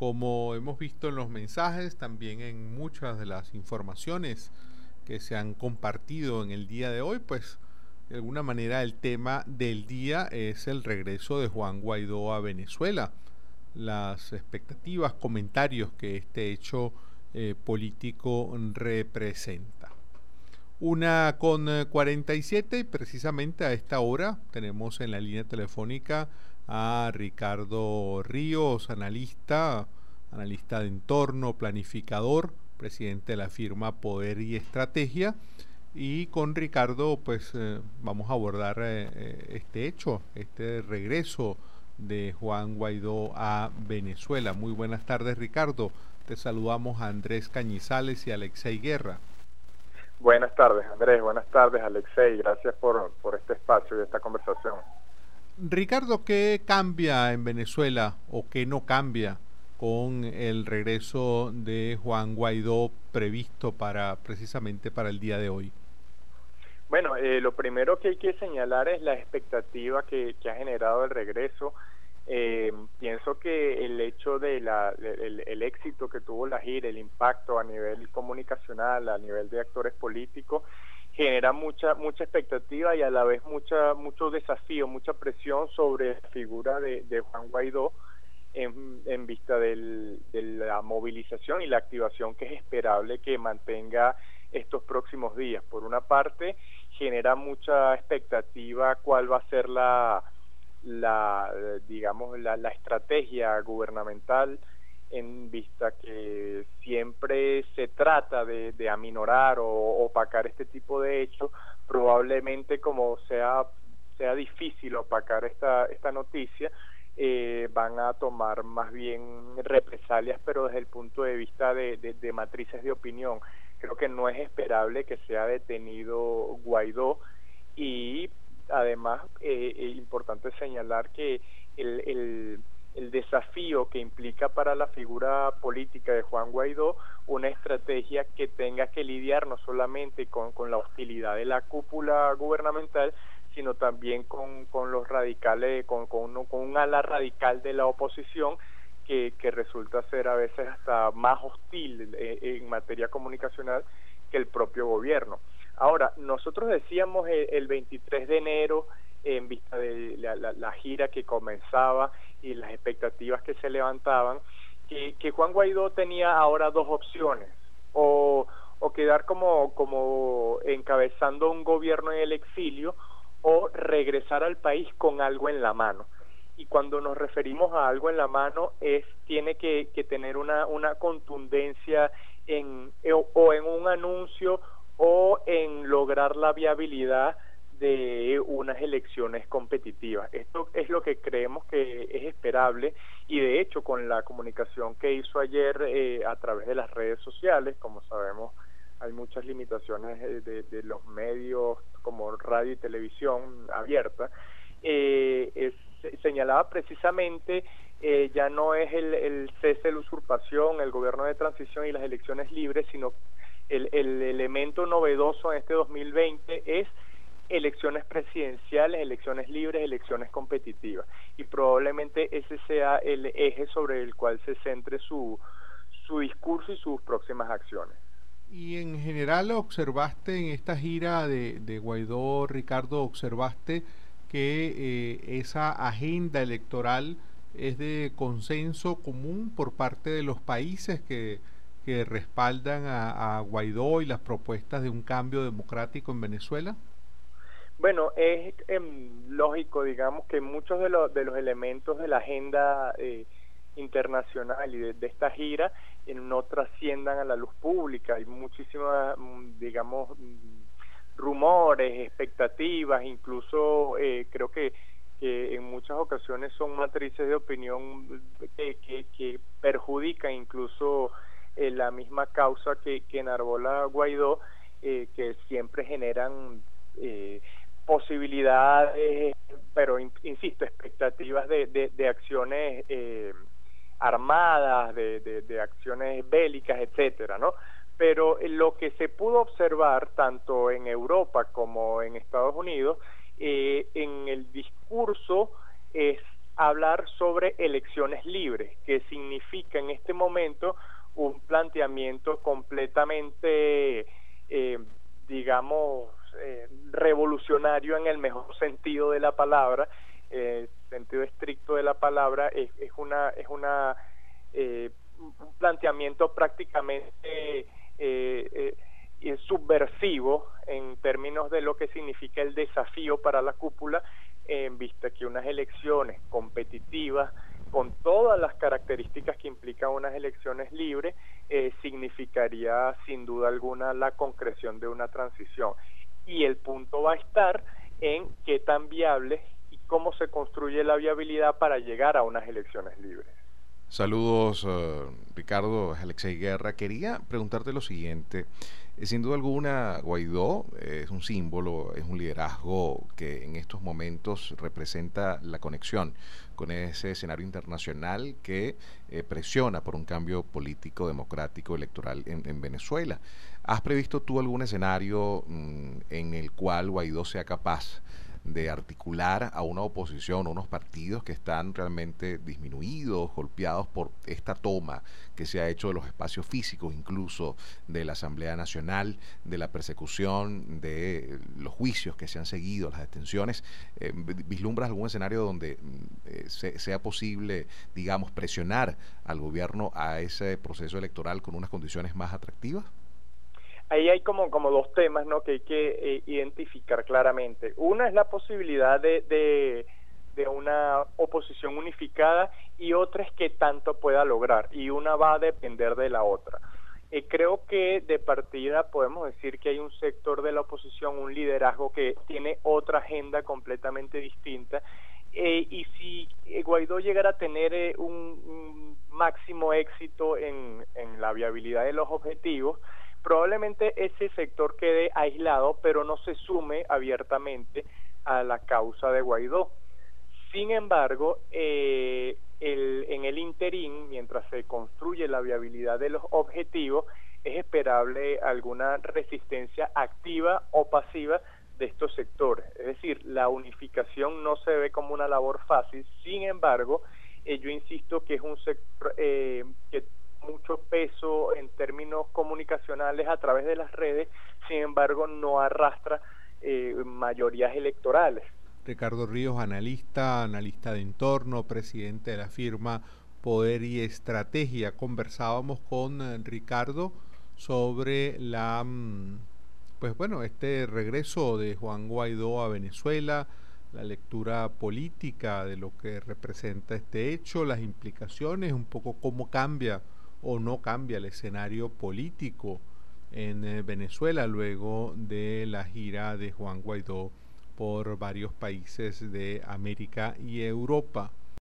Como hemos visto en los mensajes, también en muchas de las informaciones que se han compartido en el día de hoy, pues de alguna manera el tema del día es el regreso de Juan Guaidó a Venezuela. Las expectativas, comentarios que este hecho eh, político representa. Una con 47 y precisamente a esta hora tenemos en la línea telefónica a Ricardo Ríos, analista, analista de entorno, planificador, presidente de la firma Poder y Estrategia. Y con Ricardo, pues eh, vamos a abordar eh, eh, este hecho, este regreso de Juan Guaidó a Venezuela. Muy buenas tardes, Ricardo. Te saludamos a Andrés Cañizales y Alexei Guerra. Buenas tardes, Andrés. Buenas tardes, Alexei. Gracias por, por este espacio y esta conversación. Ricardo, ¿qué cambia en Venezuela o qué no cambia con el regreso de Juan Guaidó previsto para precisamente para el día de hoy? Bueno, eh, lo primero que hay que señalar es la expectativa que, ha generado el regreso. Eh, pienso que el hecho de la, el, éxito que tuvo la gira, el impacto a nivel comunicacional, a nivel de actores políticos, genera mucha mucha expectativa y a la vez mucha mucho desafío, mucha presión sobre la figura de, Juan Guaidó en, en vista del, de la movilización y la activación que es esperable que mantenga estos próximos días. Por una parte, genera mucha expectativa cuál va a ser la, la digamos, la, la estrategia gubernamental en vista que siempre se trata de, de aminorar o opacar este tipo de hechos, probablemente como sea, sea difícil opacar esta, esta noticia, eh, van a tomar más bien represalias, pero desde el punto de vista de, de, matrices de opinión. Creo que no es esperable que sea detenido Guaidó y además eh, es importante señalar que el, el el desafío que implica para la figura política de Juan Guaidó una estrategia que tenga que lidiar no solamente con, con la hostilidad de la cúpula gubernamental, sino también con, con los radicales, con, con, con un ala radical de la oposición que, que resulta ser a veces hasta más hostil eh, en materia comunicacional que el propio gobierno. Ahora, nosotros decíamos el, el 23 de enero en vista de la, gira que comenzaba y las expectativas que se levantaban, que, que Juan Guaidó tenía ahora dos opciones, o, o quedar como, como encabezando un gobierno en el exilio, o regresar al país con algo en la mano. Y cuando nos referimos a algo en la mano, es tiene que, tener una, una contundencia en, o en un anuncio o en lograr la viabilidad de unas elecciones competitivas. Esto es lo que creemos que es esperable y de hecho con la comunicación que hizo ayer eh, a través de las redes sociales, como sabemos hay muchas limitaciones eh, de, los medios como radio y televisión abierta, eh, señalaba precisamente ya no es el, el cese de la usurpación, el gobierno de transición y las elecciones libres, sino el, el elemento novedoso en este 2020 es elecciones presidenciales, elecciones libres, elecciones competitivas. Y probablemente ese sea el eje sobre el cual se centre su, su discurso y sus próximas acciones. Y en general observaste en esta gira de, de Guaidó, Ricardo, observaste que eh, esa agenda electoral es de consenso común por parte de los países que, respaldan a Guaidó y las propuestas de un cambio democrático en Venezuela? Bueno, es em, lógico, digamos, que muchos de, los de los elementos de la agenda eh, internacional y de, esta gira eh, no trasciendan a la luz pública. Hay muchísimas, mm, digamos, mm, rumores, expectativas, incluso eh, creo que, que en muchas ocasiones son matrices de opinión que, que, que perjudican incluso la misma causa que, que enarbola Guaidó, que siempre generan eh, posibilidades, pero insisto, expectativas de, de, acciones eh, armadas, de, de, acciones bélicas, etcétera, ¿no? Pero lo que se pudo observar tanto en Europa como en Estados Unidos, eh, en el discurso es hablar sobre elecciones libres, que significa en este momento un planteamiento completamente, eh, digamos, eh, revolucionario en el mejor sentido de la palabra, eh, sentido estricto de la palabra, es, es una, es una eh, un planteamiento prácticamente eh, subversivo en términos de lo que significa el desafío para la cúpula, en vista que unas elecciones competitivas con todas las características que implican unas elecciones libres, eh, significaría sin duda alguna la concreción de una transición. Y el punto va a estar en qué tan viable y cómo se construye la viabilidad para llegar a unas elecciones libres. Saludos, uh, Ricardo, Alexei Guerra. Quería preguntarte lo siguiente. Eh, sin duda alguna, Guaidó es un símbolo, es un liderazgo que en estos momentos representa la conexión con ese escenario internacional que eh, presiona por un cambio político, democrático, electoral en, en Venezuela. ¿Has previsto tú algún escenario mm, en el cual Guaidó sea capaz articular a una oposición, unos partidos que están realmente disminuidos, golpeados por esta toma que se ha hecho de los espacios físicos, incluso de la Asamblea Nacional, de la persecución, de los juicios que se han seguido, las detenciones. Eh, ¿Vislumbras algún escenario donde mm, eh, sea posible, digamos, presionar al gobierno a ese proceso electoral con unas condiciones más atractivas? Ahí hay como, como dos temas ¿no? que hay que eh, identificar claramente. Una es la posibilidad de, de, una oposición unificada y otra es que tanto pueda lograr y una va a depender de la otra. Eh, creo que de partida podemos decir que hay un sector de la oposición, un liderazgo que tiene otra agenda completamente distinta eh, y si Guaidó llegara a tener un, un, máximo éxito en, en la viabilidad de los objetivos, probablemente ese sector quede aislado, pero no se sume abiertamente a la causa de Guaidó. Sin embargo, eh, el, en el interín, mientras se construye la viabilidad de los objetivos, es esperable alguna resistencia activa o pasiva de estos sectores. Es decir, la unificación no se ve como una labor fácil, sin embargo, eh, yo insisto que es un sector eh, que mucho peso en términos comunicacionales a través de las redes, sin embargo no arrastra eh, mayorías electorales. Ricardo Ríos, analista, analista de entorno, presidente de la firma Poder y Estrategia. Conversábamos con eh, Ricardo sobre la, mm, pues bueno, este regreso de Juan Guaidó a Venezuela, la lectura política de lo que representa este hecho, las implicaciones, un poco cómo cambia o no cambia el escenario político en eh, Venezuela luego de la gira de Juan Guaidó por varios países de América y Europa.